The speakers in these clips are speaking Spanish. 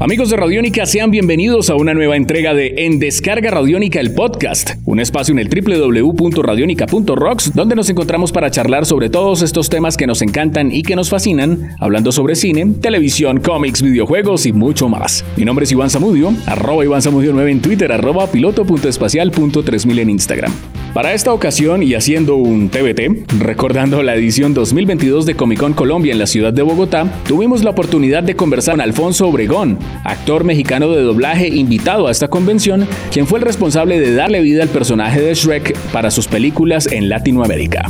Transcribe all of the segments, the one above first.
Amigos de Radiónica, sean bienvenidos a una nueva entrega de En Descarga Radiónica el podcast, un espacio en el www.radionica.rocks donde nos encontramos para charlar sobre todos estos temas que nos encantan y que nos fascinan, hablando sobre cine, televisión, cómics, videojuegos y mucho más. Mi nombre es Iván Zamudio, arroba Iván Zamudio 9 en Twitter, arroba piloto.espacial.3000 en Instagram. Para esta ocasión y haciendo un TBT, recordando la edición 2022 de Comic Con Colombia en la ciudad de Bogotá, tuvimos la oportunidad de conversar con Alfonso Obregón, actor mexicano de doblaje invitado a esta convención, quien fue el responsable de darle vida al personaje de Shrek para sus películas en Latinoamérica.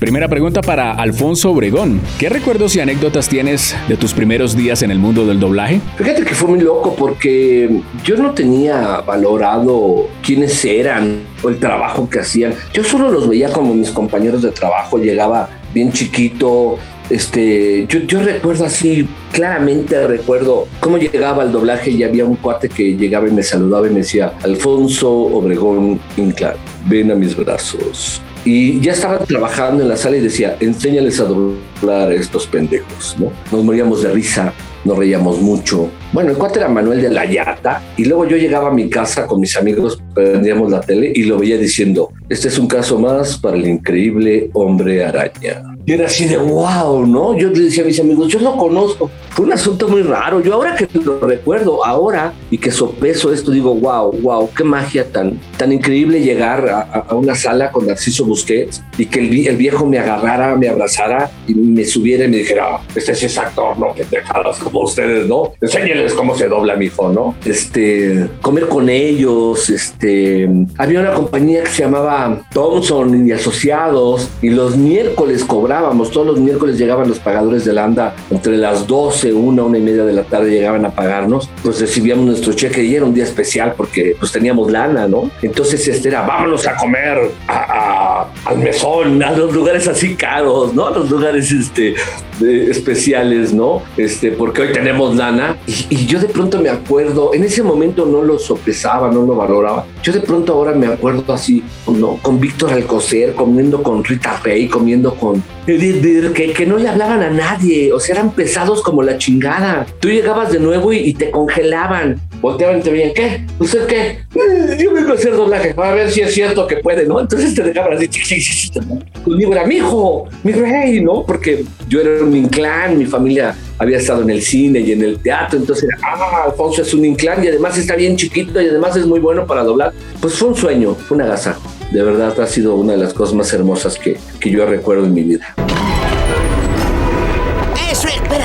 Primera pregunta para Alfonso Obregón. ¿Qué recuerdos y anécdotas tienes de tus primeros días en el mundo del doblaje? Fíjate que fue muy loco porque yo no tenía valorado quiénes eran o el trabajo que hacían. Yo solo los veía como mis compañeros de trabajo. Llegaba bien chiquito, este, yo, yo, recuerdo así, claramente recuerdo cómo llegaba al doblaje y había un cuate que llegaba y me saludaba y me decía, Alfonso Obregón Inclán, ven a mis brazos. Y ya estaba trabajando en la sala y decía, enséñales a doblar estos pendejos, ¿no? Nos moríamos de risa, nos reíamos mucho. Bueno, el cuate era Manuel de la Yata y luego yo llegaba a mi casa con mis amigos, prendíamos la tele y lo veía diciendo, este es un caso más para el increíble hombre araña. Y era así de wow, ¿no? Yo le decía a mis amigos, yo lo conozco. Fue un asunto muy raro. Yo ahora que lo recuerdo, ahora y que sopeso esto, digo, wow, wow, qué magia tan, tan increíble llegar a, a una sala con Narciso Busquets y que el, el, viejo me agarrara, me abrazara y me subiera y me dijera, este es actor, ¿no? Que te jalas como ustedes, ¿no? Enséñales cómo se dobla mi hijo, ¿no? Este, comer con ellos, este, había una compañía que se llamaba Thompson y Asociados y los miércoles todos los miércoles llegaban los pagadores de la ANDA entre las 12, una, una y media de la tarde llegaban a pagarnos, pues recibíamos nuestro cheque y era un día especial porque pues teníamos lana, ¿no? Entonces este era, vámonos a comer a, a, al mesón, a los lugares así caros, ¿no? A los lugares este, de, especiales, ¿no? Este, porque hoy tenemos lana y, y, yo de pronto me acuerdo, en ese momento no lo sopesaba, no lo valoraba, yo de pronto ahora me acuerdo así, ¿no? Con Víctor Alcocer, comiendo con Rita Rey, comiendo con que, que, no le hablaban a nadie, o sea, eran pesados como la chingada. Tú llegabas de nuevo y, y te congelaban, volteaban y te veían, ¿qué? ¿Usted qué? Yo vengo a hacer doblaje, a ver si es cierto que puede, ¿no? Entonces te dejaban así, conmigo era mi hijo, mi rey, ¿no? Porque yo era un inclán, mi familia había estado en el cine y en el teatro, entonces ah, Alfonso es un inclán y además está bien chiquito y además es muy bueno para doblar. Pues fue un sueño, fue una agasajo de verdad ha sido una de las cosas más hermosas que, que yo recuerdo en mi vida.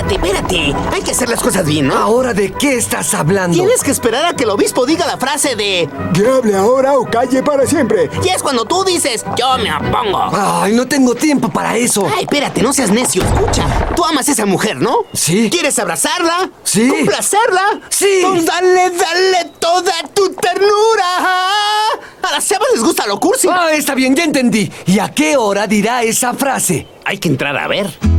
Espérate, espérate. Hay que hacer las cosas bien, ¿no? ¿Ahora de qué estás hablando? Tienes que esperar a que el obispo diga la frase de... Que hable ahora o calle para siempre. Y es cuando tú dices, yo me opongo. Ay, no tengo tiempo para eso. Ay, espérate, no seas necio. Escucha, tú amas a esa mujer, ¿no? Sí. ¿Quieres abrazarla? Sí. ¿Complacerla? Sí. Pues dale, dale toda tu ternura. A las chavas les gusta lo cursi. Ah, está bien, ya entendí. ¿Y a qué hora dirá esa frase? Hay que entrar a ver.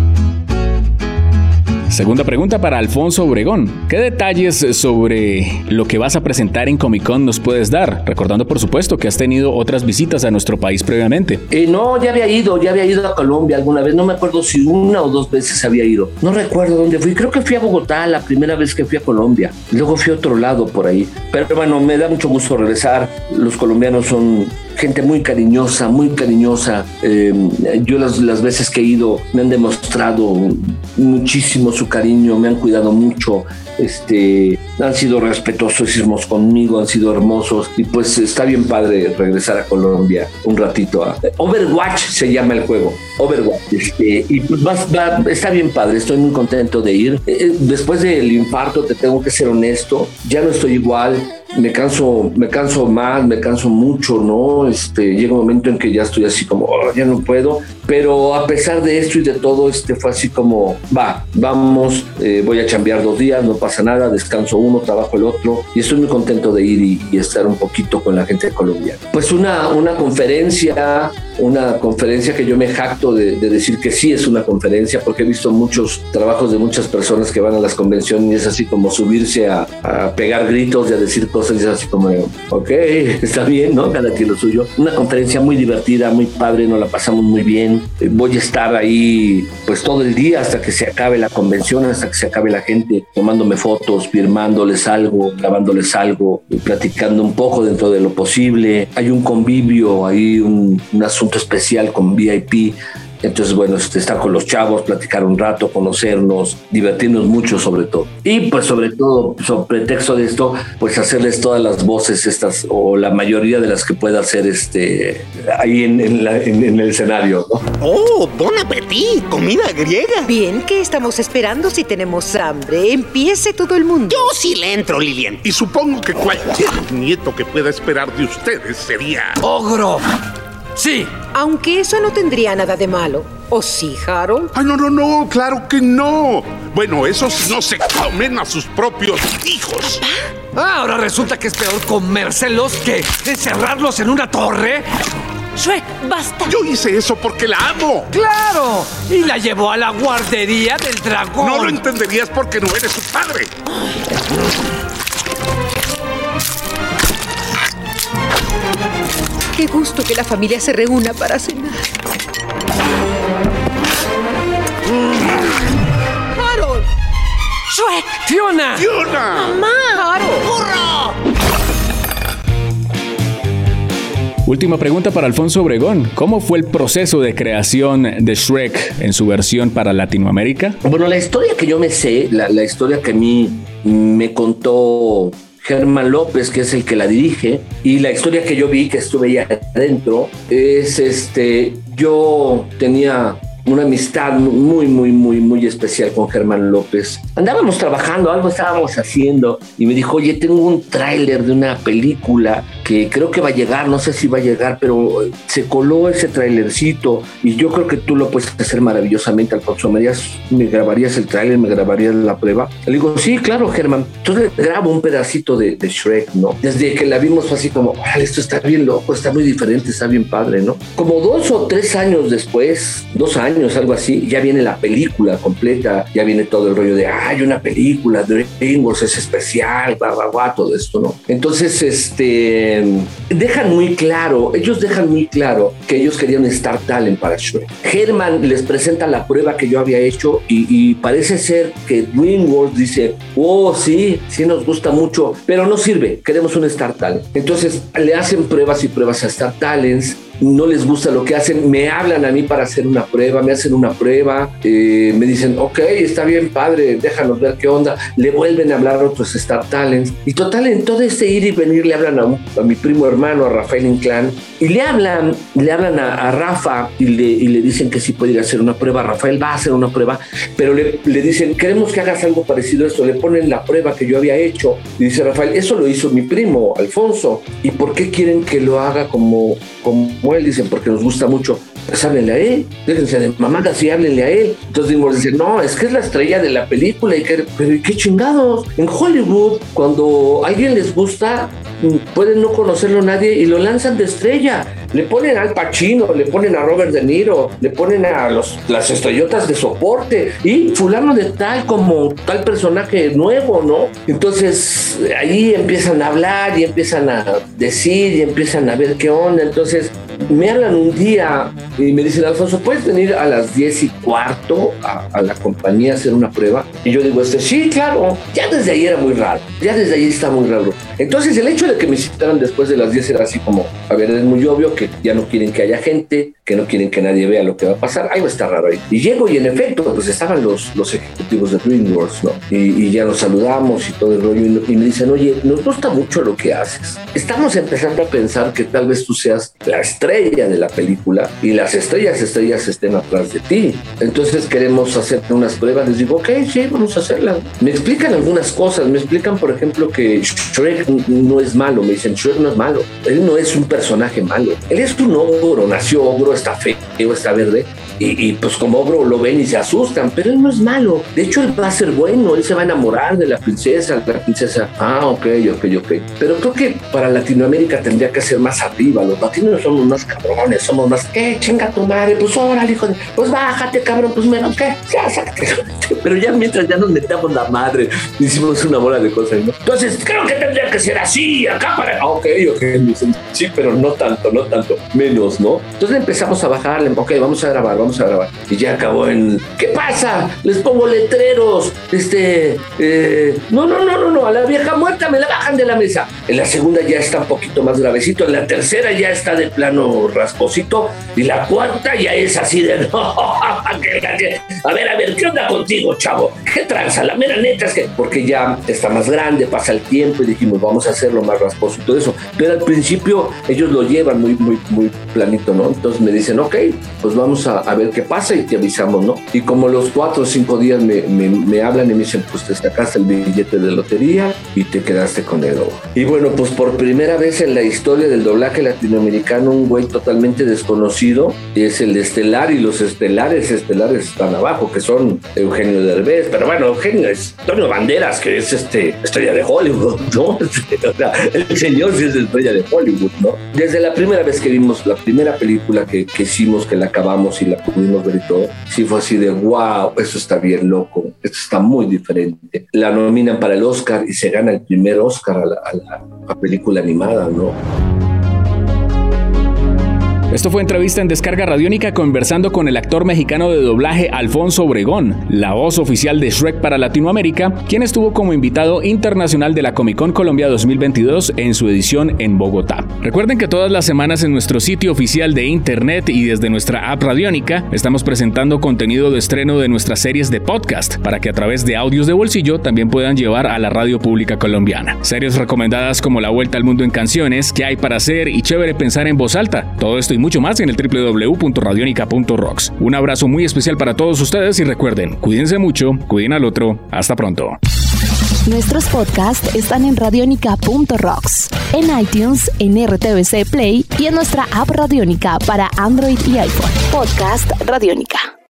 Segunda pregunta para Alfonso Obregón. ¿Qué detalles sobre lo que vas a presentar en Comic Con nos puedes dar? Recordando, por supuesto, que has tenido otras visitas a nuestro país previamente. Eh, no, ya había ido, ya había ido a Colombia alguna vez. No me acuerdo si una o dos veces había ido. No recuerdo dónde fui. Creo que fui a Bogotá la primera vez que fui a Colombia. Luego fui a otro lado por ahí. Pero bueno, me da mucho gusto regresar. Los colombianos son gente muy cariñosa, muy cariñosa. Eh, yo las, las, veces que he ido me han demostrado muchísimo su cariño, me han cuidado mucho, este, han sido respetuosos conmigo, han sido hermosos y pues está bien padre regresar a Colombia un ratito. Overwatch se llama el juego, Overwatch. Este, y pues va, está bien padre, estoy muy contento de ir. Después del infarto, te tengo que ser honesto, ya no estoy igual me canso, me canso más, me canso mucho, ¿no? Este, llega un momento en que ya estoy así como, oh, ya no puedo, pero a pesar de esto y de todo, este fue así como, va, vamos, eh, voy a chambear dos días, no pasa nada, descanso uno, trabajo el otro, y estoy muy contento de ir y, y estar un poquito con la gente colombiana. Pues una, una conferencia una conferencia que yo me jacto de, decir que sí es una conferencia, porque he visto muchos trabajos de muchas personas que van a las convenciones y es así como subirse a, pegar gritos y a decir cosas y es así como, ok, está bien, ¿no? Cada quien lo suyo. Una conferencia muy divertida, muy padre, nos la pasamos muy bien. Eh, voy a estar ahí pues todo el día hasta que se acabe la convención, hasta que se acabe la gente, tomándome fotos, firmándoles algo, grabándoles algo, platicando un poco dentro de lo posible. Hay un convivio, hay un, un asunto especial con VIP entonces, bueno, este, estar con los chavos, platicar un rato, conocernos, divertirnos mucho sobre todo. Y pues sobre todo, sobre pretexto de esto, pues hacerles todas las voces estas, o la mayoría de las que pueda hacer este, ahí en, en, el escenario. ¡Oh, bon appetit! ¡Comida griega! Bien, ¿qué estamos esperando si tenemos hambre? Empiece todo el mundo. Yo sí le entro, Lilian. Y supongo que cualquier nieto que pueda esperar de ustedes sería... ¡Ogro! Sí. Aunque eso no tendría nada de malo. ¿O sí, Harold? Ay, no, no, no, claro que no. Bueno, esos no se comen a sus propios hijos. Ah, ahora resulta que es peor comérselos que encerrarlos en una torre. Shrek, basta. Yo hice eso porque la amo. ¡Claro! Y la llevó a la guardería del dragón. No lo entenderías porque no eres su padre. Qué gusto que la familia se reúna para cenar. ¡Harold! ¡Shrek! ¡Fiona! ¡Fiona! ¡Mamá! ¡Harold! Última pregunta para Alfonso Obregón. ¿Cómo fue el proceso de creación de Shrek en su versión para Latinoamérica? Bueno, la historia que yo me sé, la, la historia que a mí me contó Germán López, que es el que la dirige, y la historia que yo vi, que estuve ya adentro, es este, yo tenía una amistad muy, muy, muy, muy especial con Germán López. Andábamos trabajando, algo estábamos haciendo y me dijo, oye, tengo un tráiler de una película que creo que va a llegar, no sé si va a llegar, pero se coló ese tráilercito y yo creo que tú lo puedes hacer maravillosamente, Alfonso. ¿Me, me grabarías el tráiler, me grabarías la prueba? Le digo, sí, claro, Germán. Entonces grabo un pedacito de, de Shrek, ¿no? Desde que la vimos fue así como, esto está bien loco, está muy diferente, está bien padre, ¿no? Como dos o tres años después, dos años, algo así, ya viene la película completa, ya viene todo el rollo de, hay una película, DreamWorks es especial, bla, todo esto, ¿no? Entonces, este, dejan muy claro, ellos dejan muy claro que ellos querían Star Talent para Shrek. Herman les presenta la prueba que yo había hecho y, parece ser que DreamWorks dice, oh, sí, sí nos gusta mucho, pero no sirve, queremos un Star Talent. Entonces, le hacen pruebas y pruebas a Star Talents, no les gusta lo que hacen, me hablan a mí para hacer una prueba, me hacen una prueba, eh, me dicen, ok, está bien, padre, déjanos ver qué onda, le vuelven a hablar a otros Star Talents. Y total, en todo este ir y venir le hablan a, mi primo hermano, a Rafael Inclán, y le hablan, le hablan a, Rafa y le, dicen que sí puede ir a hacer una prueba. Rafael va a hacer una prueba, pero le, dicen, queremos que hagas algo parecido a esto. Le ponen la prueba que yo había hecho. Y dice Rafael, eso lo hizo mi primo, Alfonso. ¿Y por qué quieren que lo haga como él, dicen, porque nos gusta mucho, pues háblenle a él, déjense de mamadas y háblenle a él. Entonces dimos dicen, no, es que es la estrella de la película, y que, pero qué chingados? En Hollywood, cuando a alguien les gusta, pueden no conocerlo nadie y lo lanzan de estrella. Le ponen al Pacino, le ponen a Robert De Niro, le ponen a los, las estrellotas de soporte y fulano de tal como tal personaje nuevo, ¿no? Entonces ahí empiezan a hablar y empiezan a decir y empiezan a ver qué onda. Entonces me hablan un día y me dicen, Alfonso, ¿puedes venir a las 10 y cuarto a, la compañía a hacer una prueba? Y yo digo, este, sí, claro. Ya desde ahí era muy raro. Ya desde ahí está muy raro. Entonces el hecho de que me citaran después de las 10 era así como, a ver, es muy obvio que ya no quieren que haya gente, que no quieren que nadie vea lo que va a pasar. Algo está raro ahí. Y llego y en efecto, pues estaban los, los ejecutivos de DreamWorks, ¿no? Y, ya nos saludamos y todo el rollo. Y, y me dicen, oye, nos gusta mucho lo que haces. Estamos empezando a pensar que tal vez tú seas la estrella de la película y las estrellas, estrellas estén atrás de ti. Entonces queremos hacer unas pruebas. Les digo, ok, sí, vamos a hacerlas. Me explican algunas cosas. Me explican, por ejemplo, que Shrek no es malo. Me dicen, Shrek no es malo. Él no es un personaje malo. Él es un ogro, nació ogro, está feo, está verde y, pues como obro lo ven y se asustan, pero él no es malo. De hecho, él va a ser bueno, él se va a enamorar de la princesa, la princesa, ah, ok, ok, ok. Pero creo que para Latinoamérica tendría que ser más arriba. Los latinos somos más cabrones, somos más, ¿qué? Chinga tu madre, pues órale, hijo de, pues bájate, cabrón, pues menos, ¿qué? Ya, sácate. Pero ya mientras ya nos metamos la madre, hicimos una bola de cosas, ¿no? Entonces, creo que tendría que ser así, acá para, ah, ok, ok, sí, pero no tanto, no tanto, menos, ¿no? Entonces empezamos a bajarle, ok, vamos a grabar, vamos a grabar. Y ya acabó en, ¿qué pasa? Les pongo letreros, este, eh, no, no, no, no, no, a la vieja muerta me la bajan de la mesa. En la segunda ya está un poquito más gravecito, en la tercera ya está de plano rasposito y la cuarta ya es así de, a ver, a ver, ¿qué onda contigo, chavo? ¿Qué tranza? La mera neta es que, porque ya está más grande, pasa el tiempo y dijimos, vamos a hacerlo más rasposo y todo eso. Pero al principio ellos lo llevan muy, muy, muy planito, ¿no? Entonces me dicen, ok, pues vamos a, a ver qué pasa y te avisamos, ¿no? Y como los cuatro o cinco días me, me, me hablan y me dicen, pues te sacaste el billete de lotería y te quedaste con el oro. Y bueno, pues por primera vez en la historia del doblaje latinoamericano, un güey totalmente desconocido es el Estelar y los estelares, estelares están abajo, que son Eugenio Derbez, pero bueno, Eugenio es Antonio Banderas, que es este estrella de Hollywood, ¿no? el señor sí es estrella de Hollywood, ¿no? Desde la primera vez que vimos la primera película que, que hicimos, que la acabamos y la pudimos ver todo, fue así de wow, eso está bien loco, esto está muy diferente. La nominan para el Oscar y se gana el primer Oscar a la película animada, ¿no? Esto fue entrevista en Descarga Radiónica conversando con el actor mexicano de doblaje Alfonso Obregón, la voz oficial de Shrek para Latinoamérica, quien estuvo como invitado internacional de la Comic Con Colombia 2022 en su edición en Bogotá. Recuerden que todas las semanas en nuestro sitio oficial de internet y desde nuestra app Radiónica estamos presentando contenido de estreno de nuestras series de podcast para que a través de audios de bolsillo también puedan llevar a la radio pública colombiana. Series recomendadas como La Vuelta al Mundo en Canciones, ¿Qué hay para hacer? y Chévere pensar en voz alta. Todo esto y mucho más en el www.radionica.rocks. Un abrazo muy especial para todos ustedes y recuerden, cuídense mucho, cuiden al otro. Hasta pronto. Nuestros podcasts están en radionica.rocks, en iTunes, en RTVC Play y en nuestra app Radionica para Android y iPhone. Podcast Radionica.